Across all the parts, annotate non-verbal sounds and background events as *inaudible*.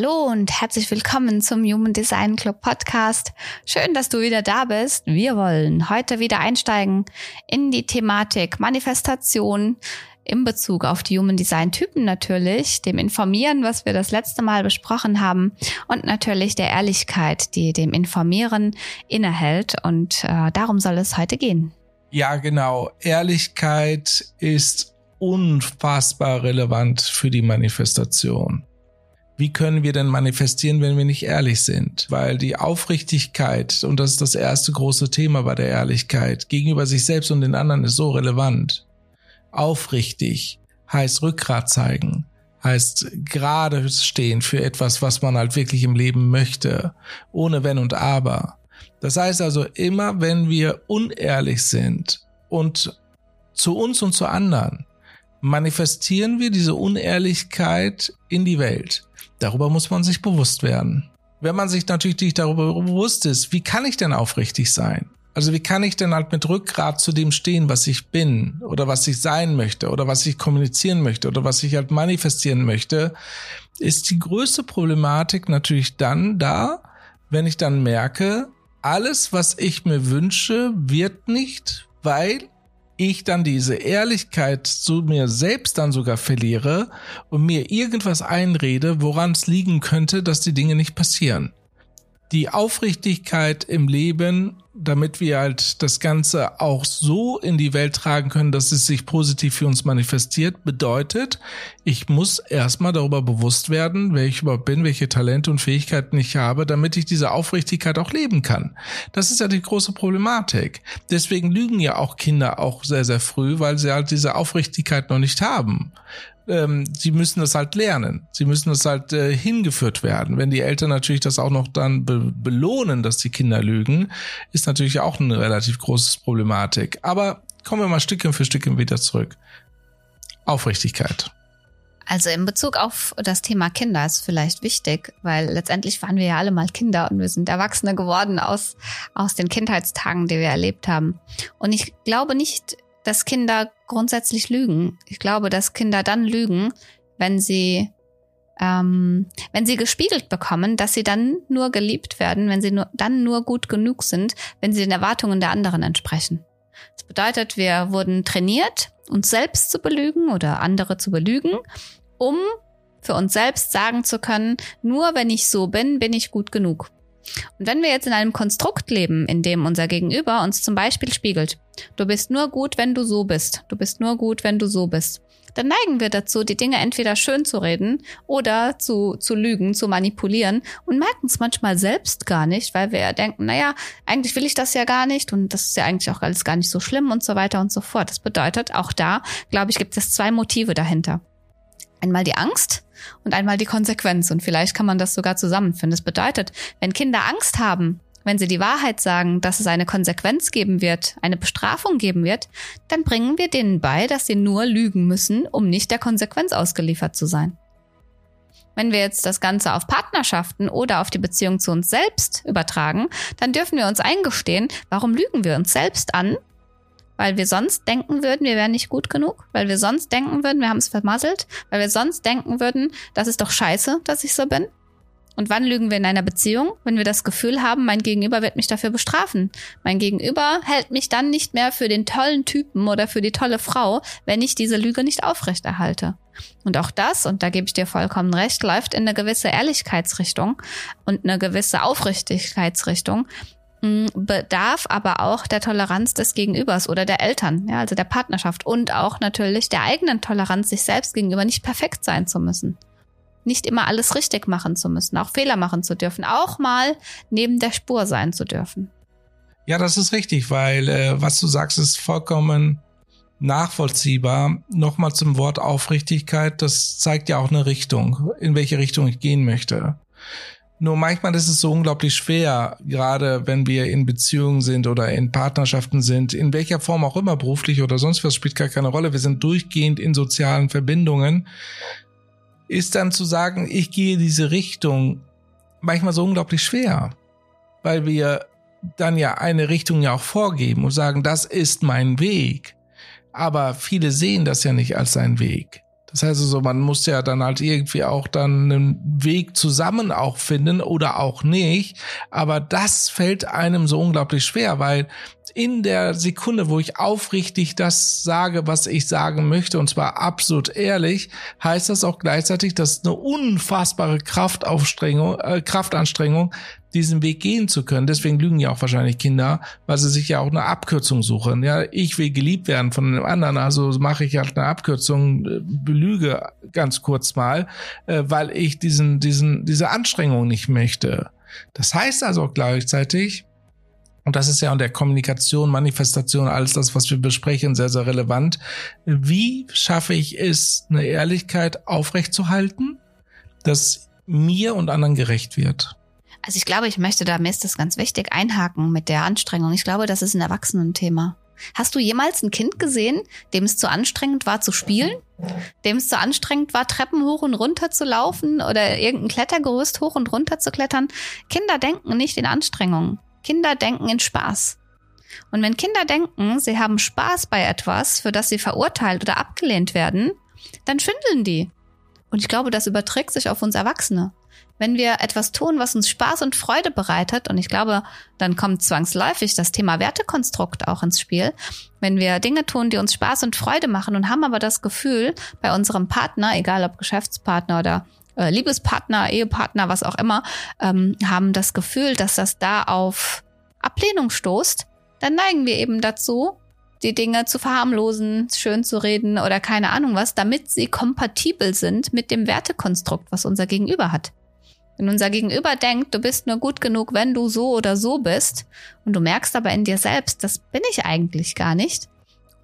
Hallo und herzlich willkommen zum Human Design Club Podcast. Schön, dass du wieder da bist. Wir wollen heute wieder einsteigen in die Thematik Manifestation in Bezug auf die Human Design Typen natürlich, dem Informieren, was wir das letzte Mal besprochen haben und natürlich der Ehrlichkeit, die dem Informieren innehält. Und äh, darum soll es heute gehen. Ja, genau. Ehrlichkeit ist unfassbar relevant für die Manifestation wie können wir denn manifestieren, wenn wir nicht ehrlich sind? Weil die Aufrichtigkeit, und das ist das erste große Thema bei der Ehrlichkeit, gegenüber sich selbst und den anderen ist so relevant. Aufrichtig heißt Rückgrat zeigen, heißt gerade stehen für etwas, was man halt wirklich im Leben möchte, ohne Wenn und Aber. Das heißt also, immer wenn wir unehrlich sind und zu uns und zu anderen, manifestieren wir diese Unehrlichkeit in die Welt. Darüber muss man sich bewusst werden. Wenn man sich natürlich nicht darüber bewusst ist, wie kann ich denn aufrichtig sein? Also wie kann ich denn halt mit Rückgrat zu dem stehen, was ich bin oder was ich sein möchte oder was ich kommunizieren möchte oder was ich halt manifestieren möchte, ist die größte Problematik natürlich dann da, wenn ich dann merke, alles, was ich mir wünsche, wird nicht, weil ich dann diese Ehrlichkeit zu mir selbst dann sogar verliere und mir irgendwas einrede, woran es liegen könnte, dass die Dinge nicht passieren. Die Aufrichtigkeit im Leben damit wir halt das Ganze auch so in die Welt tragen können, dass es sich positiv für uns manifestiert, bedeutet, ich muss erstmal darüber bewusst werden, wer ich überhaupt bin, welche Talente und Fähigkeiten ich habe, damit ich diese Aufrichtigkeit auch leben kann. Das ist ja die große Problematik. Deswegen lügen ja auch Kinder auch sehr, sehr früh, weil sie halt diese Aufrichtigkeit noch nicht haben ähm, sie müssen das halt lernen. Sie müssen das halt äh, hingeführt werden. Wenn die Eltern natürlich das auch noch dann be belohnen, dass die Kinder lügen, ist natürlich auch eine relativ große Problematik. Aber kommen wir mal Stückchen für Stückchen wieder zurück. Aufrichtigkeit. Also in Bezug auf das Thema Kinder ist vielleicht wichtig, weil letztendlich waren wir ja alle mal Kinder und wir sind Erwachsene geworden aus, aus den Kindheitstagen, die wir erlebt haben. Und ich glaube nicht, dass Kinder grundsätzlich lügen. Ich glaube, dass Kinder dann lügen, wenn sie ähm, wenn sie gespiegelt bekommen, dass sie dann nur geliebt werden, wenn sie nur, dann nur gut genug sind, wenn sie den Erwartungen der anderen entsprechen. Das bedeutet, wir wurden trainiert, uns selbst zu belügen oder andere zu belügen, um für uns selbst sagen zu können, nur wenn ich so bin, bin ich gut genug. Und wenn wir jetzt in einem Konstrukt leben, in dem unser Gegenüber uns zum Beispiel spiegelt, du bist nur gut, wenn du so bist, du bist nur gut, wenn du so bist, dann neigen wir dazu, die Dinge entweder schön zu reden oder zu, zu lügen, zu manipulieren und merken es manchmal selbst gar nicht, weil wir denken, naja, eigentlich will ich das ja gar nicht und das ist ja eigentlich auch alles gar nicht so schlimm und so weiter und so fort. Das bedeutet, auch da, glaube ich, gibt es zwei Motive dahinter. Einmal die Angst und einmal die Konsequenz. Und vielleicht kann man das sogar zusammenfinden. Das bedeutet, wenn Kinder Angst haben, wenn sie die Wahrheit sagen, dass es eine Konsequenz geben wird, eine Bestrafung geben wird, dann bringen wir denen bei, dass sie nur lügen müssen, um nicht der Konsequenz ausgeliefert zu sein. Wenn wir jetzt das Ganze auf Partnerschaften oder auf die Beziehung zu uns selbst übertragen, dann dürfen wir uns eingestehen, warum lügen wir uns selbst an, weil wir sonst denken würden, wir wären nicht gut genug, weil wir sonst denken würden, wir haben es vermasselt, weil wir sonst denken würden, das ist doch scheiße, dass ich so bin. Und wann lügen wir in einer Beziehung? Wenn wir das Gefühl haben, mein Gegenüber wird mich dafür bestrafen. Mein Gegenüber hält mich dann nicht mehr für den tollen Typen oder für die tolle Frau, wenn ich diese Lüge nicht aufrechterhalte. Und auch das, und da gebe ich dir vollkommen recht, läuft in eine gewisse Ehrlichkeitsrichtung und eine gewisse Aufrichtigkeitsrichtung, bedarf aber auch der Toleranz des Gegenübers oder der Eltern, ja, also der Partnerschaft und auch natürlich der eigenen Toleranz sich selbst gegenüber nicht perfekt sein zu müssen. Nicht immer alles richtig machen zu müssen, auch Fehler machen zu dürfen, auch mal neben der Spur sein zu dürfen. Ja, das ist richtig, weil äh, was du sagst, ist vollkommen nachvollziehbar. Nochmal zum Wort Aufrichtigkeit, das zeigt ja auch eine Richtung, in welche Richtung ich gehen möchte. Nur manchmal ist es so unglaublich schwer, gerade wenn wir in Beziehungen sind oder in Partnerschaften sind, in welcher Form auch immer, beruflich oder sonst was, spielt gar keine Rolle. Wir sind durchgehend in sozialen Verbindungen. Ist dann zu sagen, ich gehe diese Richtung, manchmal so unglaublich schwer, weil wir dann ja eine Richtung ja auch vorgeben und sagen, das ist mein Weg. Aber viele sehen das ja nicht als sein Weg. Das heißt also, man muss ja dann halt irgendwie auch dann einen Weg zusammen auch finden oder auch nicht. Aber das fällt einem so unglaublich schwer, weil in der Sekunde, wo ich aufrichtig das sage, was ich sagen möchte, und zwar absolut ehrlich, heißt das auch gleichzeitig, dass eine unfassbare Kraftaufstrengung, äh, Kraftanstrengung diesen Weg gehen zu können. Deswegen lügen ja auch wahrscheinlich Kinder, weil sie sich ja auch eine Abkürzung suchen. Ja, ich will geliebt werden von einem anderen, also mache ich halt eine Abkürzung, äh, belüge ganz kurz mal, äh, weil ich diesen, diesen, diese Anstrengung nicht möchte. Das heißt also auch gleichzeitig, und das ist ja in der Kommunikation, Manifestation, alles das, was wir besprechen, sehr, sehr relevant. Wie schaffe ich es, eine Ehrlichkeit aufrechtzuhalten, dass mir und anderen gerecht wird? Also ich glaube, ich möchte da, mir ist das ganz wichtig, einhaken mit der Anstrengung. Ich glaube, das ist ein Erwachsenenthema. Hast du jemals ein Kind gesehen, dem es zu anstrengend war zu spielen? Dem es zu anstrengend war, Treppen hoch und runter zu laufen oder irgendein Klettergerüst hoch und runter zu klettern? Kinder denken nicht in Anstrengungen. Kinder denken in Spaß. Und wenn Kinder denken, sie haben Spaß bei etwas, für das sie verurteilt oder abgelehnt werden, dann schwindeln die. Und ich glaube, das überträgt sich auf uns Erwachsene. Wenn wir etwas tun, was uns Spaß und Freude bereitet, und ich glaube, dann kommt zwangsläufig das Thema Wertekonstrukt auch ins Spiel. Wenn wir Dinge tun, die uns Spaß und Freude machen und haben aber das Gefühl, bei unserem Partner, egal ob Geschäftspartner oder äh, Liebespartner, Ehepartner, was auch immer, ähm, haben das Gefühl, dass das da auf Ablehnung stoßt, dann neigen wir eben dazu, die Dinge zu verharmlosen, schön zu reden oder keine Ahnung was, damit sie kompatibel sind mit dem Wertekonstrukt, was unser Gegenüber hat. Wenn unser Gegenüber denkt, du bist nur gut genug, wenn du so oder so bist, und du merkst aber in dir selbst, das bin ich eigentlich gar nicht,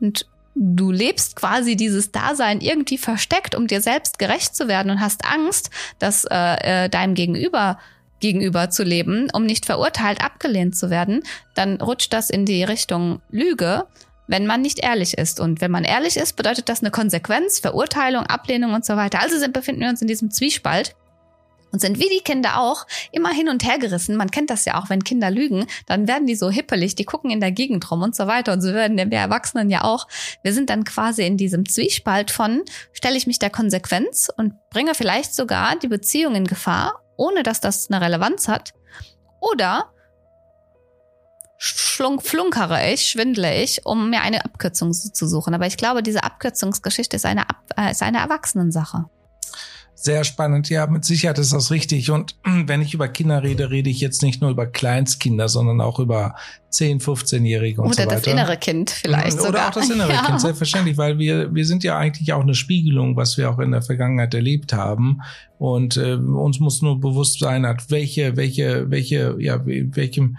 und du lebst quasi dieses Dasein irgendwie versteckt, um dir selbst gerecht zu werden und hast Angst, dass äh, äh, deinem Gegenüber gegenüber zu leben, um nicht verurteilt abgelehnt zu werden, dann rutscht das in die Richtung Lüge, wenn man nicht ehrlich ist. Und wenn man ehrlich ist, bedeutet das eine Konsequenz, Verurteilung, Ablehnung und so weiter. Also sind, befinden wir uns in diesem Zwiespalt und sind wie die Kinder auch immer hin und her gerissen. Man kennt das ja auch, wenn Kinder lügen, dann werden die so hippelig, die gucken in der Gegend rum und so weiter. Und so werden wir Erwachsenen ja auch. Wir sind dann quasi in diesem Zwiespalt von, stelle ich mich der Konsequenz und bringe vielleicht sogar die Beziehung in Gefahr, ohne dass das eine Relevanz hat. Oder schlunk, flunkere ich, schwindle ich, um mir eine Abkürzung zu suchen. Aber ich glaube, diese Abkürzungsgeschichte ist eine, äh, ist eine Erwachsenensache. Sehr spannend, ja, mit Sicherheit ist das richtig. Und *clears throat* wenn ich über Kinder rede, rede ich jetzt nicht nur über Kleinstkinder, sondern auch über 10, 15-Jährige und Oder so weiter. Oder das innere Kind vielleicht Oder sogar. auch das innere *laughs* ja. Kind, selbstverständlich, weil wir, wir sind ja eigentlich auch eine Spiegelung, was wir auch in der Vergangenheit erlebt haben. Und äh, uns muss nur bewusst sein, hat welche, welche, welche, ja, welchem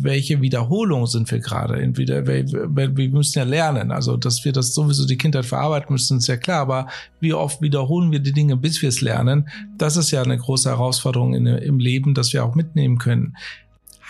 welche Wiederholung sind wir gerade? Entweder wir, wir müssen ja lernen, also dass wir das sowieso die Kindheit verarbeiten müssen, ist ja klar, aber wie oft wiederholen wir die Dinge, bis wir es lernen? Das ist ja eine große Herausforderung in, im Leben, dass wir auch mitnehmen können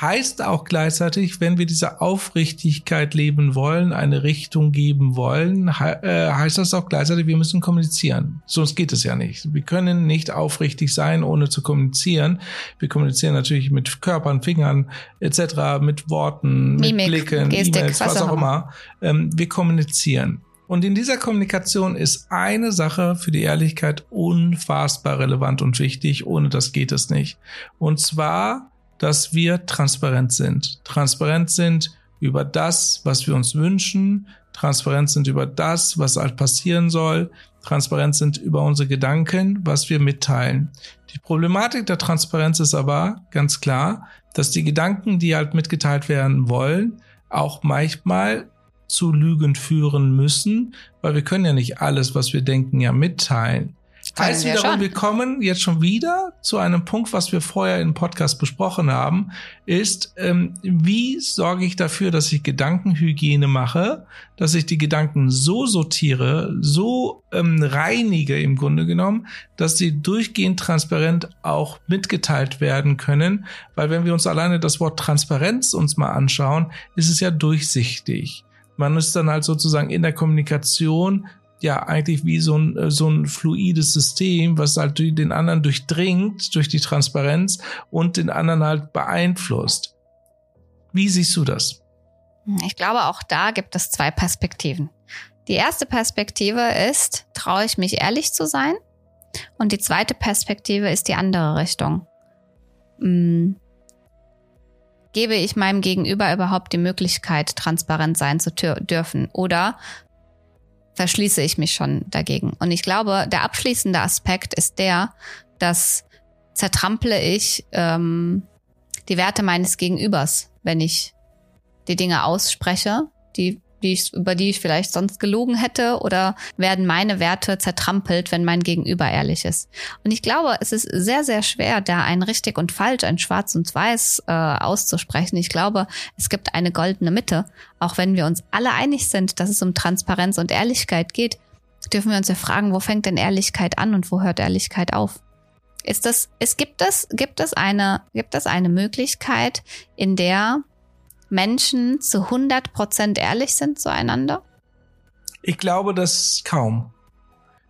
heißt auch gleichzeitig, wenn wir diese Aufrichtigkeit leben wollen, eine Richtung geben wollen, äh, heißt das auch gleichzeitig, wir müssen kommunizieren. Sonst geht es ja nicht. Wir können nicht aufrichtig sein, ohne zu kommunizieren. Wir kommunizieren natürlich mit Körpern, Fingern etc., mit Worten, Mimik, mit Blicken, E-Mails, was, was auch immer. Ähm, wir kommunizieren. Und in dieser Kommunikation ist eine Sache für die Ehrlichkeit unfassbar relevant und wichtig. Ohne das geht es nicht. Und zwar dass wir transparent sind. Transparent sind über das, was wir uns wünschen, transparent sind über das, was halt passieren soll, transparent sind über unsere Gedanken, was wir mitteilen. Die Problematik der Transparenz ist aber ganz klar, dass die Gedanken, die halt mitgeteilt werden wollen, auch manchmal zu Lügen führen müssen, weil wir können ja nicht alles, was wir denken, ja mitteilen. Wir wiederum, wir kommen jetzt schon wieder zu einem Punkt, was wir vorher im Podcast besprochen haben, ist, ähm, wie sorge ich dafür, dass ich Gedankenhygiene mache, dass ich die Gedanken so sortiere, so ähm, reinige im Grunde genommen, dass sie durchgehend transparent auch mitgeteilt werden können, weil wenn wir uns alleine das Wort Transparenz uns mal anschauen, ist es ja durchsichtig. Man ist dann halt sozusagen in der Kommunikation ja eigentlich wie so ein, äh, so ein fluides System, was halt den anderen durchdringt durch die Transparenz und den anderen halt beeinflusst. Wie siehst du das? Ich glaube, auch da gibt es zwei Perspektiven. Die erste Perspektive ist, traue ich mich ehrlich zu sein? Und die zweite Perspektive ist die andere Richtung. Hm, gebe ich meinem Gegenüber überhaupt die Möglichkeit, transparent sein zu dürfen? Oder verschließe ich mich schon dagegen? Und ich glaube, der abschließende Aspekt ist der, dass zertrample ich ähm, die Werte meines Gegenübers, wenn ich die Dinge ausspreche, die, die ich, über die ich vielleicht sonst gelogen hätte, oder werden meine Werte zertrampelt, wenn mein Gegenüber ehrlich ist. Und ich glaube, es ist sehr, sehr schwer, da ein richtig und falsch, ein schwarz und weiß äh, auszusprechen. Ich glaube, es gibt eine goldene Mitte. Auch wenn wir uns alle einig sind, dass es um Transparenz und Ehrlichkeit geht, dürfen wir uns ja fragen, wo fängt denn Ehrlichkeit an und wo hört Ehrlichkeit auf? Ist das, es gibt es, gibt es eine, gibt es eine Möglichkeit, in der Menschen zu 100% ehrlich sind zueinander? Ich glaube das kaum.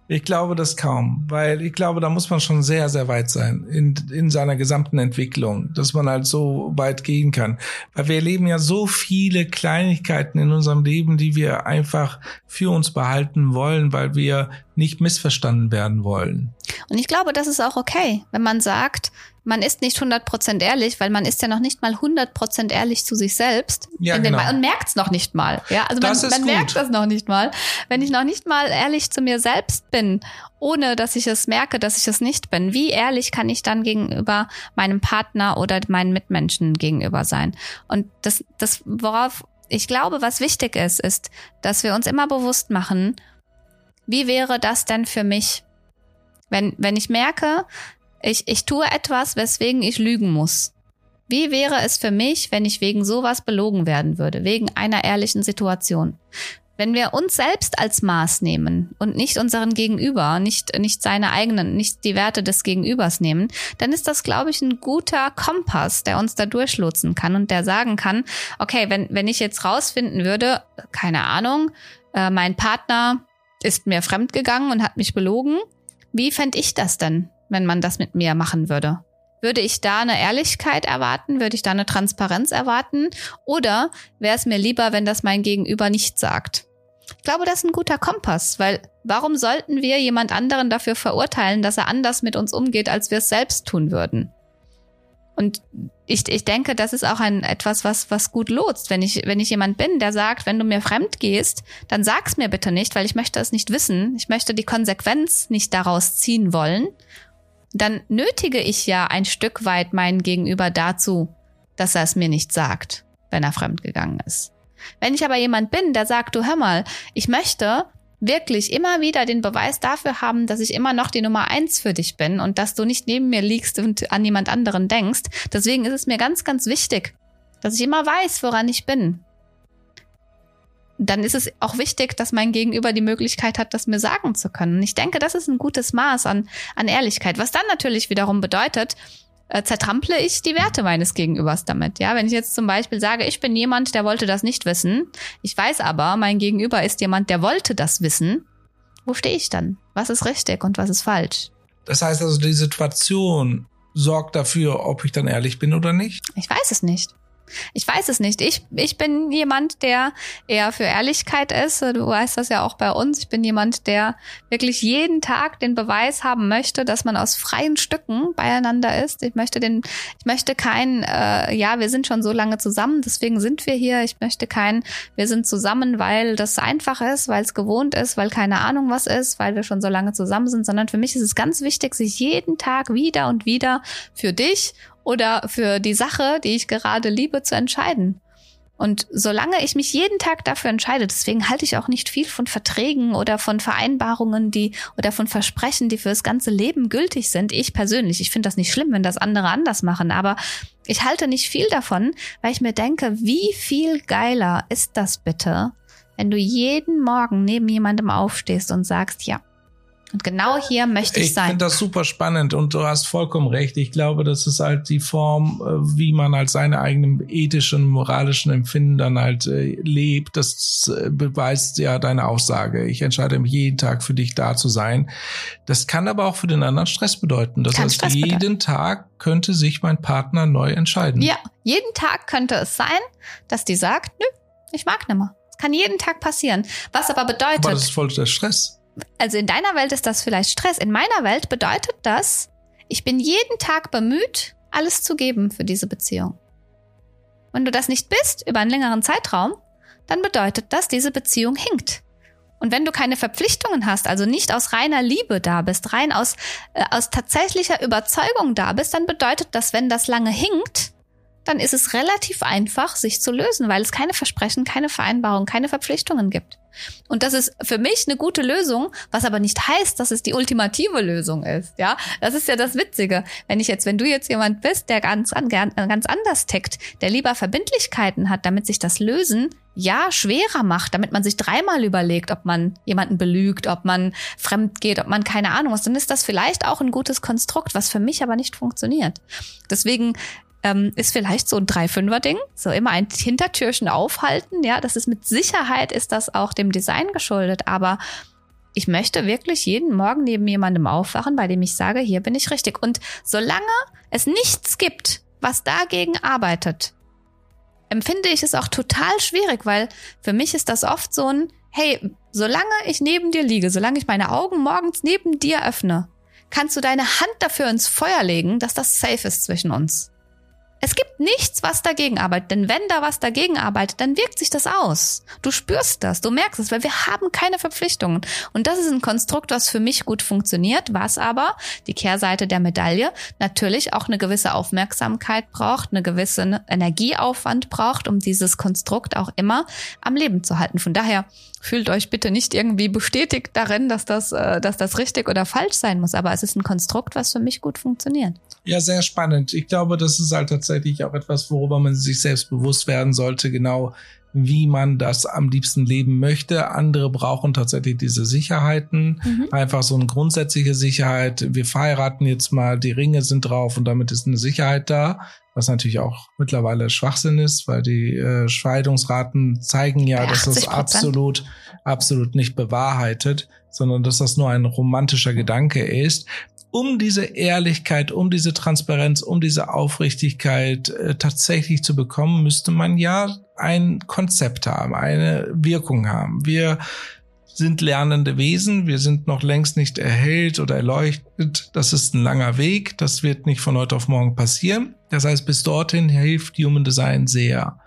Ich glaube das kaum, weil ich glaube, da muss man schon sehr, sehr weit sein in, in seiner gesamten Entwicklung, dass man halt so weit gehen kann. Weil wir erleben ja so viele Kleinigkeiten in unserem Leben, die wir einfach für uns behalten wollen, weil wir nicht missverstanden werden wollen. Und ich glaube, das ist auch okay, wenn man sagt, man ist nicht 100% ehrlich, weil man ist ja noch nicht mal 100% ehrlich zu sich selbst. Ja, genau. Und merkt es noch nicht mal. Ja, also Das man, man merkt das noch nicht mal. Wenn ich noch nicht mal ehrlich zu mir selbst bin, ohne dass ich es merke, dass ich es nicht bin, wie ehrlich kann ich dann gegenüber meinem Partner oder meinen Mitmenschen gegenüber sein? Und das, das, worauf ich glaube, was wichtig ist, ist, dass wir uns immer bewusst machen, wie wäre das denn für mich? Wenn, wenn ich merke, ich, ich tue etwas, weswegen ich lügen muss. Wie wäre es für mich, wenn ich wegen sowas belogen werden würde, wegen einer ehrlichen Situation? Wenn wir uns selbst als Maß nehmen und nicht unseren Gegenüber, nicht, nicht seine eigenen, nicht die Werte des Gegenübers nehmen, dann ist das, glaube ich, ein guter Kompass, der uns da durchlotsen kann und der sagen kann, okay, wenn, wenn ich jetzt rausfinden würde, keine Ahnung, äh, mein Partner ist mir fremdgegangen und hat mich belogen, wie fände ich das denn, wenn man das mit mir machen würde? Würde ich da eine Ehrlichkeit erwarten? Würde ich da eine Transparenz erwarten? Oder wäre es mir lieber, wenn das mein Gegenüber nicht sagt? Ich glaube, das ist ein guter Kompass, weil warum sollten wir jemand anderen dafür verurteilen, dass er anders mit uns umgeht, als wir es selbst tun würden? Und ich, ich denke, das ist auch ein etwas, was, was gut lotst. Wenn ich, wenn ich jemand bin, der sagt, wenn du mir fremd gehst, dann sag's mir bitte nicht, weil ich möchte es nicht wissen. Ich möchte die Konsequenz nicht daraus ziehen wollen. Dann nötige ich ja ein Stück weit meinen Gegenüber dazu, dass er es mir nicht sagt, wenn er fremd gegangen ist. Wenn ich aber jemand bin, der sagt, du hör mal, ich möchte wirklich immer wieder den Beweis dafür haben, dass ich immer noch die Nummer eins für dich bin und dass du nicht neben mir liegst und an jemand anderen denkst. Deswegen ist es mir ganz, ganz wichtig, dass ich immer weiß, woran ich bin. Dann ist es auch wichtig, dass mein Gegenüber die Möglichkeit hat, das mir sagen zu können. Ich denke, das ist ein gutes Maß an, an Ehrlichkeit. Was dann natürlich wiederum bedeutet, äh, zertrample ich die Werte meines Gegenübers damit. Ja, wenn ich jetzt zum Beispiel sage, ich bin jemand, der wollte das nicht wissen, ich weiß aber, mein Gegenüber ist jemand, der wollte das wissen, wo stehe ich dann? Was ist richtig und was ist falsch? Das heißt also, die Situation sorgt dafür, ob ich dann ehrlich bin oder nicht. Ich weiß es nicht. Ich weiß es nicht. Ich, ich bin jemand, der eher für Ehrlichkeit ist. Du weißt das ja auch bei uns. Ich bin jemand, der wirklich jeden Tag den Beweis haben möchte, dass man aus freien Stücken beieinander ist. Ich möchte den, ich möchte kein, äh, ja, wir sind schon so lange zusammen, deswegen sind wir hier. Ich möchte kein, wir sind zusammen, weil das einfach ist, weil es gewohnt ist, weil keine Ahnung was ist, weil wir schon so lange zusammen sind, sondern für mich ist es ganz wichtig, sich jeden Tag wieder und wieder für dich oder für die Sache, die ich gerade liebe, zu entscheiden. Und solange ich mich jeden Tag dafür entscheide, deswegen halte ich auch nicht viel von Verträgen oder von Vereinbarungen, die oder von Versprechen, die für das ganze Leben gültig sind. Ich persönlich, ich finde das nicht schlimm, wenn das andere anders machen, aber ich halte nicht viel davon, weil ich mir denke, wie viel geiler ist das bitte, wenn du jeden Morgen neben jemandem aufstehst und sagst, ja, und genau hier möchte ich, ich sein. Ich finde das super spannend und du hast vollkommen recht. Ich glaube, das ist halt die Form, äh, wie man halt seine eigenen ethischen, moralischen Empfinden dann halt äh, lebt. Das äh, beweist ja deine Aussage. Ich entscheide mich jeden Tag für dich da zu sein. Das kann aber auch für den anderen Stress bedeuten. Das kann heißt, Stress jeden bedeuten. Tag könnte sich mein Partner neu entscheiden. Ja, jeden Tag könnte es sein, dass die sagt, nö, ich mag nimmer. Das kann jeden Tag passieren. Was aber bedeutet. Aber das ist voll der Stress also in deiner Welt ist das vielleicht Stress. In meiner Welt bedeutet das, ich bin jeden Tag bemüht, alles zu geben für diese Beziehung. Wenn du das nicht bist über einen längeren Zeitraum, dann bedeutet das, diese Beziehung hinkt. Und wenn du keine Verpflichtungen hast, also nicht aus reiner Liebe da bist, rein aus, äh, aus tatsächlicher Überzeugung da bist, dann bedeutet das, wenn das lange hinkt, dann ist es relativ einfach, sich zu lösen, weil es keine Versprechen, keine Vereinbarung, keine Verpflichtungen gibt. Und das ist für mich eine gute Lösung, was aber nicht heißt, dass es die ultimative Lösung ist. Ja, das ist ja das Witzige. Wenn ich jetzt, wenn du jetzt jemand bist, der ganz, ganz anders tickt, der lieber Verbindlichkeiten hat, damit sich das Lösen ja schwerer macht, damit man sich dreimal überlegt, ob man jemanden belügt, ob man fremd geht, ob man keine Ahnung was, dann ist das vielleicht auch ein gutes Konstrukt, was für mich aber nicht funktioniert. Deswegen ähm, ist vielleicht so ein Drei-Fünfer-Ding. So immer ein Hintertürchen aufhalten. Ja, das ist mit Sicherheit ist das auch dem Design geschuldet. Aber ich möchte wirklich jeden Morgen neben jemandem aufwachen, bei dem ich sage, hier bin ich richtig. Und solange es nichts gibt, was dagegen arbeitet, empfinde ich es auch total schwierig, weil für mich ist das oft so ein, hey, solange ich neben dir liege, solange ich meine Augen morgens neben dir öffne, kannst du deine Hand dafür ins Feuer legen, dass das safe ist zwischen uns. Es gibt nichts, was dagegen arbeitet. Denn wenn da was dagegen arbeitet, dann wirkt sich das aus. Du spürst das, du merkst es, weil wir haben keine Verpflichtungen. Und das ist ein Konstrukt, was für mich gut funktioniert, was aber die Kehrseite der Medaille natürlich auch eine gewisse Aufmerksamkeit braucht, eine gewisse Energieaufwand braucht, um dieses Konstrukt auch immer am Leben zu halten. Von daher fühlt euch bitte nicht irgendwie bestätigt darin, dass das, äh, dass das richtig oder falsch sein muss. Aber es ist ein Konstrukt, was für mich gut funktioniert. Ja, sehr spannend. Ich glaube, das ist halt tatsächlich auch etwas, worüber man sich selbst bewusst werden sollte, genau wie man das am liebsten leben möchte. Andere brauchen tatsächlich diese Sicherheiten, mhm. einfach so eine grundsätzliche Sicherheit. Wir verheiraten jetzt mal, die Ringe sind drauf und damit ist eine Sicherheit da, was natürlich auch mittlerweile Schwachsinn ist, weil die äh, Scheidungsraten zeigen ja, dass das absolut, absolut nicht bewahrheitet, sondern dass das nur ein romantischer Gedanke ist um diese Ehrlichkeit, um diese Transparenz, um diese Aufrichtigkeit äh, tatsächlich zu bekommen, müsste man ja ein Konzept haben, eine Wirkung haben. Wir sind lernende Wesen, wir sind noch längst nicht erhellt oder erleuchtet. Das ist ein langer Weg, das wird nicht von heute auf morgen passieren. Das heißt, bis dorthin hilft Human Design sehr.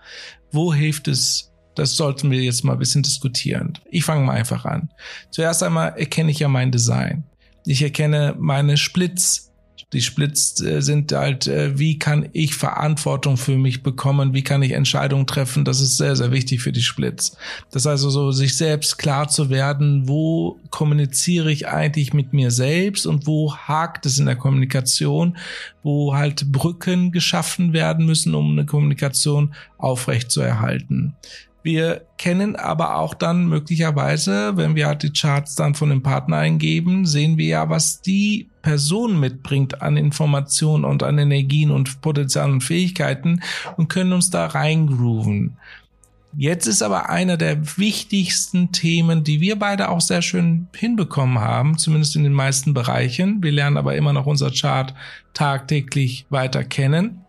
Wo hilft es das sollten wir jetzt mal ein bisschen diskutieren. Ich fange mal einfach an. Zuerst einmal erkenne ich ja mein Design. Ich erkenne meine Splits. Die Splits äh, sind halt, äh, wie kann ich Verantwortung für mich bekommen? Wie kann ich Entscheidungen treffen? Das ist sehr, sehr wichtig für die Splits. Das heißt also, sich selbst klar zu werden, wo kommuniziere ich eigentlich mit mir selbst und wo hakt es in der Kommunikation, wo halt Brücken geschaffen werden müssen, um eine Kommunikation aufrecht zu erhalten. Wir kennen aber auch dann möglicherweise, wenn wir halt die Charts dann von dem Partner eingeben, sehen wir ja, was die Person mitbringt an Informationen und an Energien und Potenzialen und Fähigkeiten und können uns da reingrooven. Jetzt ist aber einer der wichtigsten Themen, die wir beide auch sehr schön hinbekommen haben, zumindest in den meisten Bereichen. Wir lernen aber immer noch unser Chart tagtäglich weiter kennen,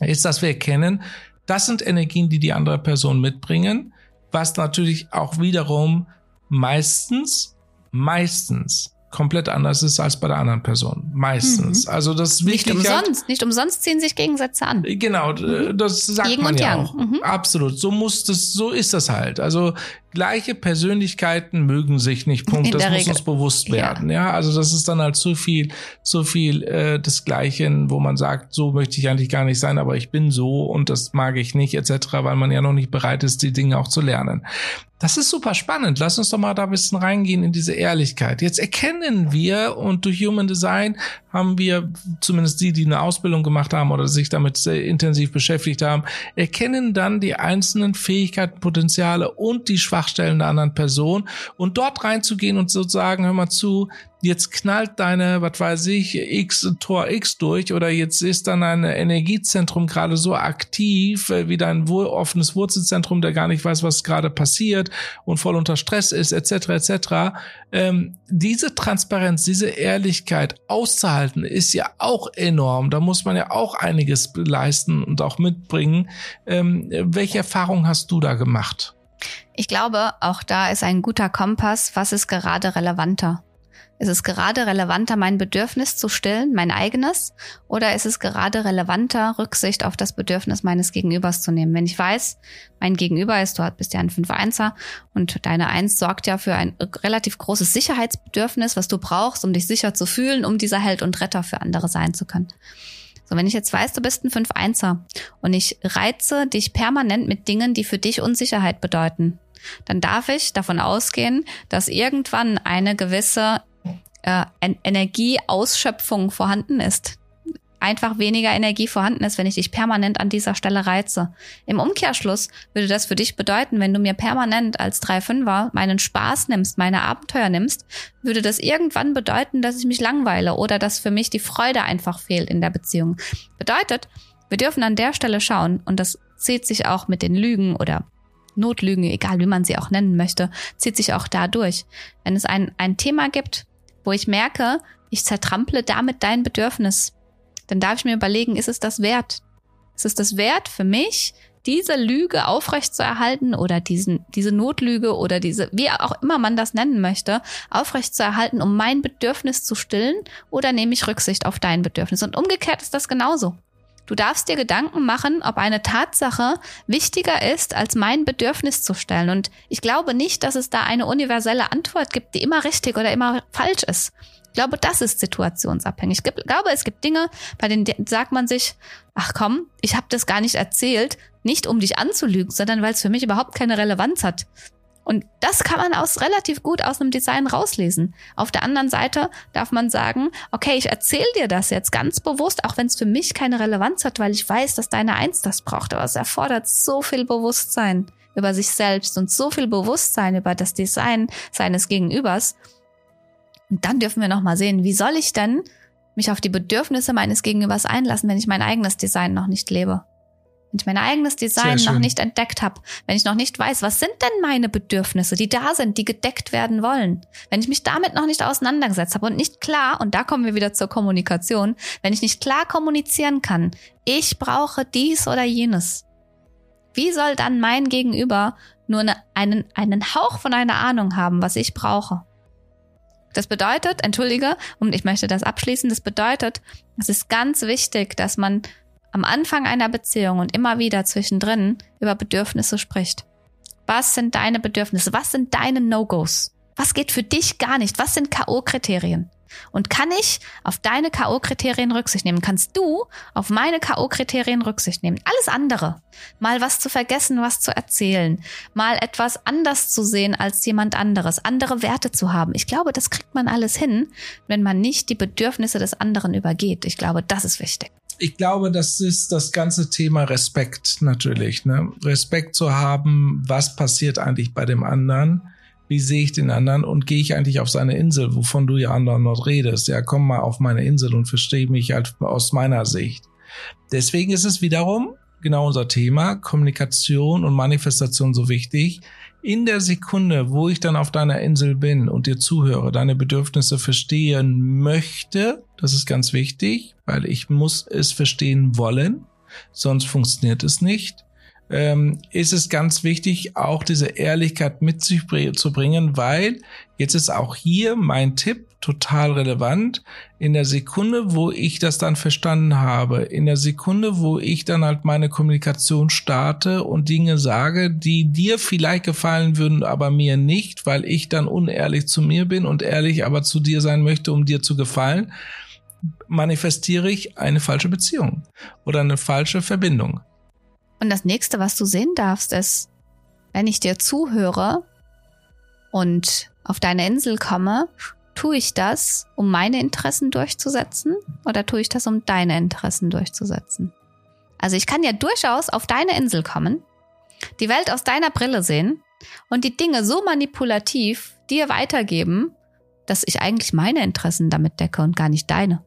ist, dass wir erkennen, das sind Energien, die die andere Person mitbringen, was natürlich auch wiederum meistens, meistens komplett anders ist als bei der anderen Person. Meistens. Mhm. Also das ist wichtig. Nicht umsonst, halt, nicht umsonst ziehen sich Gegensätze an. Genau, mhm. das sagt Gegen man ja auch. Mhm. Absolut. So muss das, so ist das halt. Also gleiche Persönlichkeiten mögen sich nicht. Punkt. das muss Regel. uns bewusst werden. Ja. ja. also das ist dann halt zu viel, zu viel äh, des Gleichen, wo man sagt, so möchte ich eigentlich gar nicht sein, aber ich bin so und das mag ich nicht, etc., weil man ja noch nicht bereit ist, die Dinge auch zu lernen. Das ist super spannend. Lass uns doch mal da ein bisschen reingehen in diese Ehrlichkeit. Jetzt erkennen wir und durch Human Design haben wir, zumindest die, die eine Ausbildung gemacht haben oder sich damit sehr intensiv beschäftigt haben, erkennen dann die einzelnen Fähigkeiten, Potenziale und die Schwachstellen der anderen Person und dort reinzugehen und sozusagen, hör mal zu, jetzt knallt deine, was weiß ich, X Tor X durch oder jetzt ist dann ein Energiezentrum gerade so aktiv äh, wie dein offenes Wurzelzentrum, der gar nicht weiß, was gerade passiert und voll unter Stress ist, etc. etc. Ähm, diese Transparenz, diese Ehrlichkeit auszuhalten, ist ja auch enorm. Da muss man ja auch einiges leisten und auch mitbringen. Ähm, welche Erfahrungen hast du da gemacht? Ich glaube, auch da ist ein guter Kompass, was ist gerade relevanter. Ist es gerade relevanter, mein Bedürfnis zu stillen, mein eigenes? Oder ist es gerade relevanter, Rücksicht auf das Bedürfnis meines Gegenübers zu nehmen? Wenn ich weiß, mein Gegenüber ist, du bist ja ein 5-1er und deine 1 sorgt ja für ein relativ großes Sicherheitsbedürfnis, was du brauchst, um dich sicher zu fühlen, um dieser Held und Retter für andere sein zu können. So, wenn ich jetzt weiß, du bist ein 5-1er und ich reize dich permanent mit Dingen, die für dich Unsicherheit bedeuten, dann darf ich davon ausgehen, dass irgendwann eine gewisse äh, Energieausschöpfung vorhanden ist. Einfach weniger Energie vorhanden ist, wenn ich dich permanent an dieser Stelle reize. Im Umkehrschluss würde das für dich bedeuten, wenn du mir permanent als 3-5er meinen Spaß nimmst, meine Abenteuer nimmst, würde das irgendwann bedeuten, dass ich mich langweile oder dass für mich die Freude einfach fehlt in der Beziehung. Bedeutet, wir dürfen an der Stelle schauen, und das zieht sich auch mit den Lügen oder Notlügen, egal wie man sie auch nennen möchte, zieht sich auch da durch. Wenn es ein, ein Thema gibt, wo ich merke, ich zertrample damit dein Bedürfnis, dann darf ich mir überlegen, ist es das wert? Ist es das wert für mich, diese Lüge aufrechtzuerhalten oder diesen, diese Notlüge oder diese, wie auch immer man das nennen möchte, aufrechtzuerhalten, um mein Bedürfnis zu stillen oder nehme ich Rücksicht auf dein Bedürfnis? Und umgekehrt ist das genauso. Du darfst dir Gedanken machen, ob eine Tatsache wichtiger ist, als mein Bedürfnis zu stellen. Und ich glaube nicht, dass es da eine universelle Antwort gibt, die immer richtig oder immer falsch ist. Ich glaube, das ist situationsabhängig. Ich glaube, es gibt Dinge, bei denen sagt man sich, ach komm, ich habe das gar nicht erzählt, nicht um dich anzulügen, sondern weil es für mich überhaupt keine Relevanz hat. Und das kann man aus relativ gut aus einem Design rauslesen. Auf der anderen Seite darf man sagen, okay, ich erzähle dir das jetzt ganz bewusst, auch wenn es für mich keine Relevanz hat, weil ich weiß, dass deine Eins das braucht. Aber es erfordert so viel Bewusstsein über sich selbst und so viel Bewusstsein über das Design seines Gegenübers. Und dann dürfen wir nochmal sehen, wie soll ich denn mich auf die Bedürfnisse meines Gegenübers einlassen, wenn ich mein eigenes Design noch nicht lebe? Wenn ich mein eigenes Design noch nicht entdeckt habe, wenn ich noch nicht weiß, was sind denn meine Bedürfnisse, die da sind, die gedeckt werden wollen, wenn ich mich damit noch nicht auseinandergesetzt habe und nicht klar, und da kommen wir wieder zur Kommunikation, wenn ich nicht klar kommunizieren kann, ich brauche dies oder jenes, wie soll dann mein Gegenüber nur eine, einen, einen Hauch von einer Ahnung haben, was ich brauche? Das bedeutet, entschuldige, und ich möchte das abschließen, das bedeutet, es ist ganz wichtig, dass man am Anfang einer Beziehung und immer wieder zwischendrin über Bedürfnisse spricht. Was sind deine Bedürfnisse? Was sind deine No-Gos? Was geht für dich gar nicht? Was sind K.O.-Kriterien? Und kann ich auf deine K.O.-Kriterien Rücksicht nehmen? Kannst du auf meine K.O.-Kriterien Rücksicht nehmen? Alles andere. Mal was zu vergessen, was zu erzählen. Mal etwas anders zu sehen als jemand anderes. Andere Werte zu haben. Ich glaube, das kriegt man alles hin, wenn man nicht die Bedürfnisse des anderen übergeht. Ich glaube, das ist wichtig ich glaube, das ist das ganze Thema Respekt natürlich. Ne? Respekt zu haben, was passiert eigentlich bei dem anderen? Wie sehe ich den anderen und gehe ich eigentlich auf seine Insel, wovon du ja anderen noch redest? Ja, komm mal auf meine Insel und verstehe mich halt aus meiner Sicht. Deswegen ist es wiederum genau unser Thema, Kommunikation und Manifestation so wichtig. In der Sekunde, wo ich dann auf deiner Insel bin und dir zuhöre, deine Bedürfnisse verstehen möchte, das ist ganz wichtig, weil ich muss es verstehen wollen, sonst funktioniert es nicht. Ähm, ist es ganz wichtig, auch diese Ehrlichkeit mit sich zu bringen, weil jetzt ist auch hier mein Tipp, total relevant. In der Sekunde, wo ich das dann verstanden habe, in der Sekunde, wo ich dann halt meine Kommunikation starte und Dinge sage, die dir vielleicht gefallen würden, aber mir nicht, weil ich dann unehrlich zu mir bin und ehrlich aber zu dir sein möchte, um dir zu gefallen, manifestiere ich eine falsche Beziehung oder eine falsche Verbindung. Und das nächste, was du sehen darfst, ist, wenn ich dir zuhöre und auf deine Insel komme, tue ich das, um meine Interessen durchzusetzen oder tue ich das, um deine Interessen durchzusetzen? Also ich kann ja durchaus auf deine Insel kommen, die Welt aus deiner Brille sehen und die Dinge so manipulativ dir weitergeben, dass ich eigentlich meine Interessen damit decke und gar nicht deine.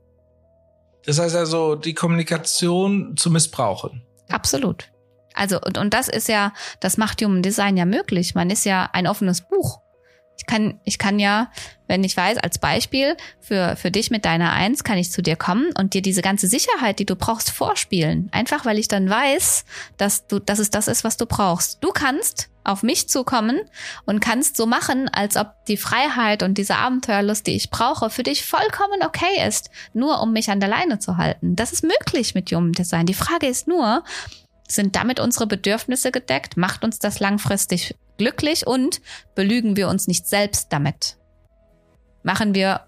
Das heißt also, die Kommunikation zu missbrauchen. Absolut. Also, und, und das ist ja, das macht Human Design ja möglich. Man ist ja ein offenes Buch. Ich kann, ich kann ja, wenn ich weiß, als Beispiel für, für dich mit deiner Eins kann ich zu dir kommen und dir diese ganze Sicherheit, die du brauchst, vorspielen. Einfach weil ich dann weiß, dass du, dass es das ist, was du brauchst. Du kannst auf mich zukommen und kannst so machen, als ob die Freiheit und diese Abenteuerlust, die ich brauche, für dich vollkommen okay ist, nur um mich an der Leine zu halten. Das ist möglich mit Human Design. Die Frage ist nur, sind damit unsere Bedürfnisse gedeckt? Macht uns das langfristig glücklich und belügen wir uns nicht selbst damit? Machen wir,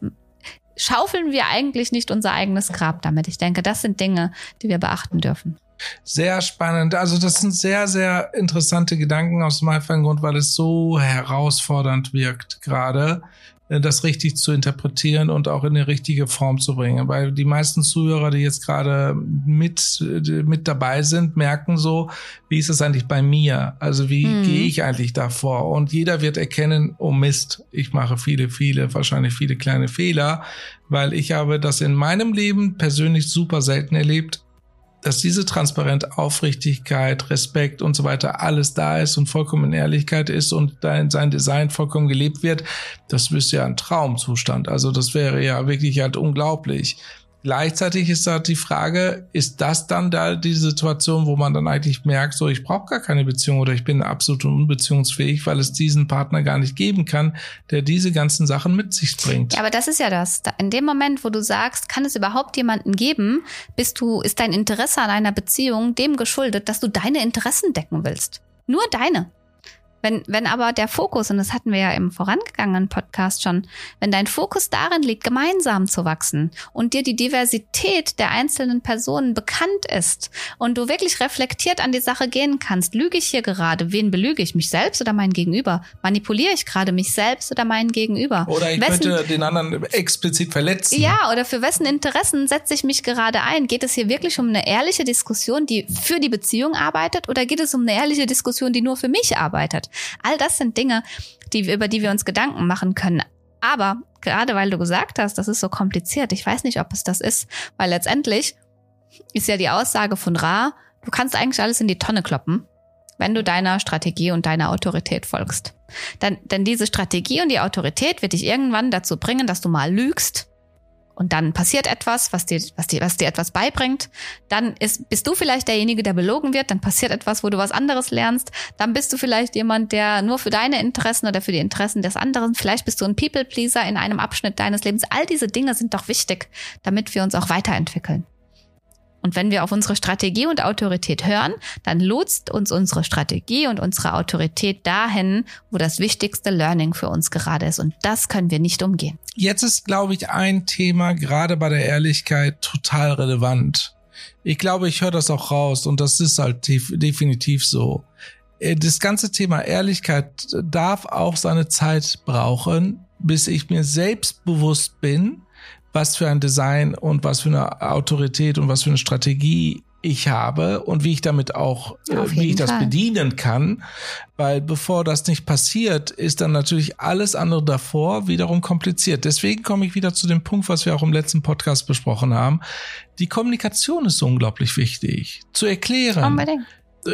schaufeln wir eigentlich nicht unser eigenes Grab damit? Ich denke, das sind Dinge, die wir beachten dürfen. Sehr spannend. Also das sind sehr, sehr interessante Gedanken aus dem einfachen Grund, weil es so herausfordernd wirkt gerade. Äh, das richtig zu interpretieren und auch in eine richtige Form zu bringen. Weil die meisten Zuhörer, die jetzt gerade mit, äh, mit dabei sind, merken so, wie ist es eigentlich bei mir? Also wie hm. gehe ich eigentlich davor? Und jeder wird erkennen, oh Mist, ich mache viele, viele, wahrscheinlich viele kleine Fehler, weil ich habe das in meinem Leben persönlich super selten erlebt, dass diese Transparenz, Aufrichtigkeit, Respekt und so weiter alles da ist und vollkommen in Ehrlichkeit ist und sein Design vollkommen gelebt wird, das wüsste ja ein Traumzustand. Also das wäre ja wirklich halt unglaublich. Gleichzeitig ist da die Frage, ist das dann da die Situation, wo man dann eigentlich merkt, so ich brauche gar keine Beziehung oder ich bin absolut unbeziehungsfähig, weil es diesen Partner gar nicht geben kann, der diese ganzen Sachen mit sich bringt. Ja, aber das ist ja das. In dem Moment, wo du sagst, kann es überhaupt jemanden geben, bist du, ist dein Interesse an einer Beziehung dem geschuldet, dass du deine Interessen decken willst. Nur deine. Wenn, wenn aber der Fokus, und das hatten wir ja im vorangegangenen Podcast schon, wenn dein Fokus darin liegt, gemeinsam zu wachsen und dir die Diversität der einzelnen Personen bekannt ist und du wirklich reflektiert an die Sache gehen kannst, lüge ich hier gerade, wen belüge ich, mich selbst oder mein Gegenüber? Manipuliere ich gerade mich selbst oder meinen Gegenüber? Oder ich wessen, könnte den anderen explizit verletzen. Ja, oder für wessen Interessen setze ich mich gerade ein? Geht es hier wirklich um eine ehrliche Diskussion, die für die Beziehung arbeitet oder geht es um eine ehrliche Diskussion, die nur für mich arbeitet? All das sind Dinge, die, über die wir uns Gedanken machen können. Aber gerade weil du gesagt hast, das ist so kompliziert, ich weiß nicht, ob es das ist, weil letztendlich ist ja die Aussage von Ra, du kannst eigentlich alles in die Tonne kloppen, wenn du deiner Strategie und deiner Autorität folgst. Denn, denn diese Strategie und die Autorität wird dich irgendwann dazu bringen, dass du mal lügst, und dann passiert etwas, was dir, was dir, was dir etwas beibringt. Dann ist, bist du vielleicht derjenige, der belogen wird. Dann passiert etwas, wo du was anderes lernst. Dann bist du vielleicht jemand, der nur für deine Interessen oder für die Interessen des anderen. Vielleicht bist du ein People-Pleaser in einem Abschnitt deines Lebens. All diese Dinge sind doch wichtig, damit wir uns auch weiterentwickeln. Und wenn wir auf unsere Strategie und Autorität hören, dann lotst uns unsere Strategie und unsere Autorität dahin, wo das wichtigste Learning für uns gerade ist. Und das können wir nicht umgehen. Jetzt ist, glaube ich, ein Thema gerade bei der Ehrlichkeit total relevant. Ich glaube, ich höre das auch raus und das ist halt definitiv so. Äh, das ganze Thema Ehrlichkeit darf auch seine Zeit brauchen, bis ich mir selbst bewusst bin, was für ein Design und was für eine Autorität und was für eine Strategie ich habe und wie ich damit auch, äh, wie ich das Fall. bedienen kann. Weil bevor das nicht passiert, ist dann natürlich alles andere davor wiederum kompliziert. Deswegen komme ich wieder zu dem Punkt, was wir auch im letzten Podcast besprochen haben. Die Kommunikation ist unglaublich wichtig. Zu erklären. Unbedingt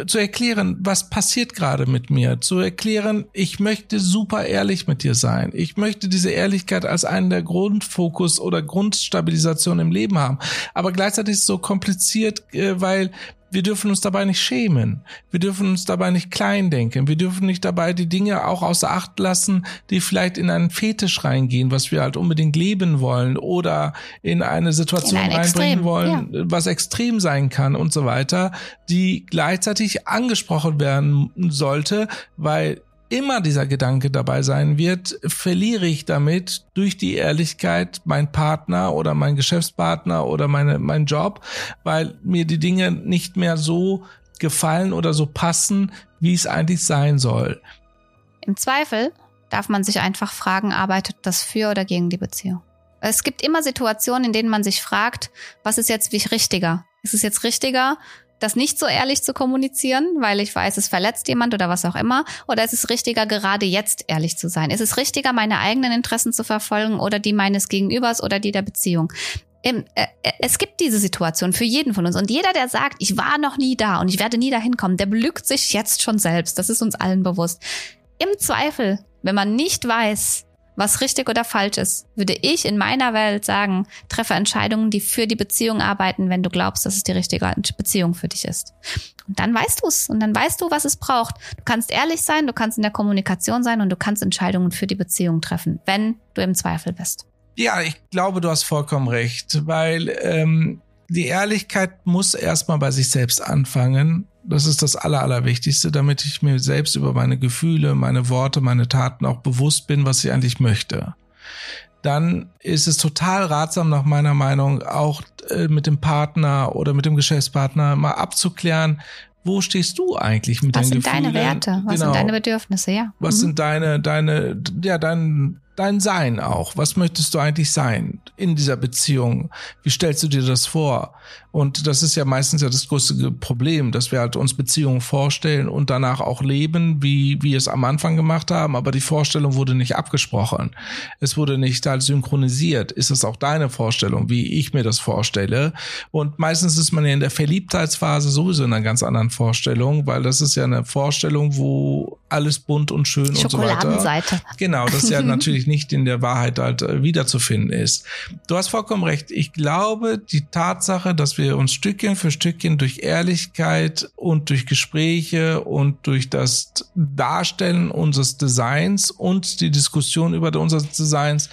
zu erklären, was passiert gerade mit mir, zu erklären, ich möchte super ehrlich mit dir sein. Ich möchte diese Ehrlichkeit als einen der Grundfokus oder Grundstabilisation im Leben haben. Aber gleichzeitig ist es so kompliziert, äh, weil wir dürfen uns dabei nicht schämen. Wir dürfen uns dabei nicht klein denken. Wir dürfen nicht dabei die Dinge auch außer Acht lassen, die vielleicht in einen Fetisch reingehen, was wir halt unbedingt leben wollen oder in eine Situation in ein reinbringen extrem, wollen, ja. was extrem sein kann und so weiter, die gleichzeitig angesprochen werden sollte, weil immer dieser Gedanke dabei sein wird, verliere ich damit durch die Ehrlichkeit mein Partner oder mein Geschäftspartner oder meine, mein Job, weil mir die Dinge nicht mehr so gefallen oder so passen, wie es eigentlich sein soll. Im Zweifel darf man sich einfach fragen, arbeitet das für oder gegen die Beziehung? Es gibt immer Situationen, in denen man sich fragt, was ist jetzt wie richtiger? Ist es jetzt richtiger, das nicht so ehrlich zu kommunizieren, weil ich weiß, es verletzt jemand oder was auch immer? Oder ist es richtiger, gerade jetzt ehrlich zu sein? Ist es richtiger, meine eigenen Interessen zu verfolgen oder die meines Gegenübers oder die der Beziehung? Äh, äh, es gibt diese Situation für jeden von uns. Und jeder, der sagt, ich war noch nie da und ich werde nie dahin kommen, der belügt sich jetzt schon selbst. Das ist uns allen bewusst. Im Zweifel, wenn man nicht weiß, was richtig oder falsch ist, würde ich in meiner Welt sagen, treffe Entscheidungen, die für die Beziehung arbeiten, wenn du glaubst, dass es die richtige Beziehung für dich ist. Und dann weißt du es und dann weißt du, was es braucht. Du kannst ehrlich sein, du kannst in der Kommunikation sein und du kannst Entscheidungen für die Beziehung treffen, wenn du im Zweifel bist. Ja, ich glaube, du hast vollkommen recht, weil ähm, die Ehrlichkeit muss erstmal bei sich selbst anfangen das ist das Aller, Allerwichtigste, damit ich mir selbst über meine Gefühle, meine Worte, meine Taten auch bewusst bin, was ich eigentlich möchte. Dann ist es total ratsam, nach meiner Meinung, auch äh, mit dem Partner oder mit dem Geschäftspartner mal abzuklären, wo stehst du eigentlich mit was deinen Gefühlen? Was sind deine Werte? Was genau. sind deine Bedürfnisse? Ja. Was mhm. sind deine, deine, ja, dein, dein Sein auch. Was möchtest du eigentlich sein in dieser Beziehung? Wie stellst du dir das vor? Und das ist ja meistens ja das größte Problem, dass wir halt uns Beziehungen vorstellen und danach auch leben, wie wir es am Anfang gemacht haben, aber die Vorstellung wurde nicht abgesprochen. Es wurde nicht halt synchronisiert. Ist es auch deine Vorstellung, wie ich mir das vorstelle? Und meistens ist man ja in der Verliebtheitsphase sowieso in einer ganz anderen Vorstellung, weil das ist ja eine Vorstellung, wo alles bunt und schön und so weiter. Genau, das ist ja *laughs* natürlich nicht in der Wahrheit halt äh, wiederzufinden ist. Du hast vollkommen recht. Ich glaube, die Tatsache, dass wir uns Stückchen für Stückchen durch Ehrlichkeit und durch Gespräche und durch das Darstellen unseres Designs und die Diskussion über unseres Designs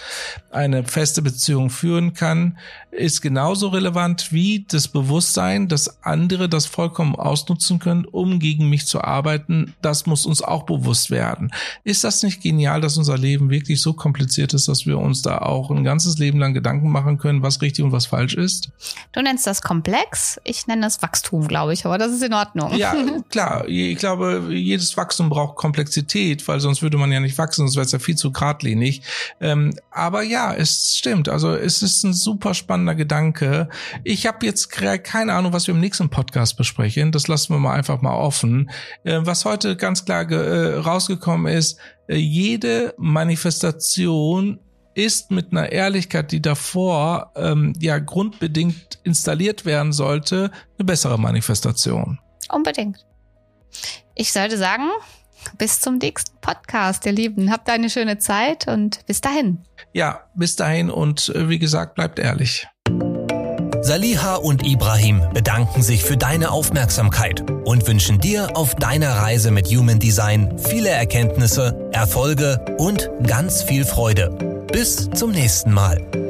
eine feste Beziehung führen kann, ist genauso relevant wie das Bewusstsein, dass andere das vollkommen ausnutzen können, um gegen mich zu arbeiten. Das muss uns auch bewusst werden. Ist das nicht genial, dass unser Leben wirklich so kompliziert ist, dass wir uns da auch ein ganzes Leben lang Gedanken machen können, was richtig und was falsch ist? Du nennst das komplex. Ich nenne das Wachstum, glaube ich, aber das ist in Ordnung. Ja, *laughs* klar. Ich glaube, jedes Wachstum braucht Komplexität, weil sonst würde man ja nicht wachsen, sonst wäre es ja viel zu geradlinig. Ähm, aber ja, es stimmt. Also es ist ein super spannender spannender Gedanke. Ich habe jetzt keine Ahnung, was wir im nächsten Podcast besprechen. Das lassen wir mal einfach mal offen. Äh, was heute ganz klar äh, rausgekommen ist, äh, jede Manifestation ist mit einer Ehrlichkeit, die davor ähm, ja grundbedingt installiert werden sollte, eine bessere Manifestation. Unbedingt. Ich sollte sagen, bis zum nächsten Podcast, ihr Lieben. Habt eine schöne Zeit und bis dahin. Ja, bis dahin und wie gesagt, bleibt ehrlich. Saliha und Ibrahim bedanken sich für deine Aufmerksamkeit und wünschen dir auf deiner Reise mit Human Design viele Erkenntnisse, Erfolge und ganz viel Freude. Bis zum nächsten Mal.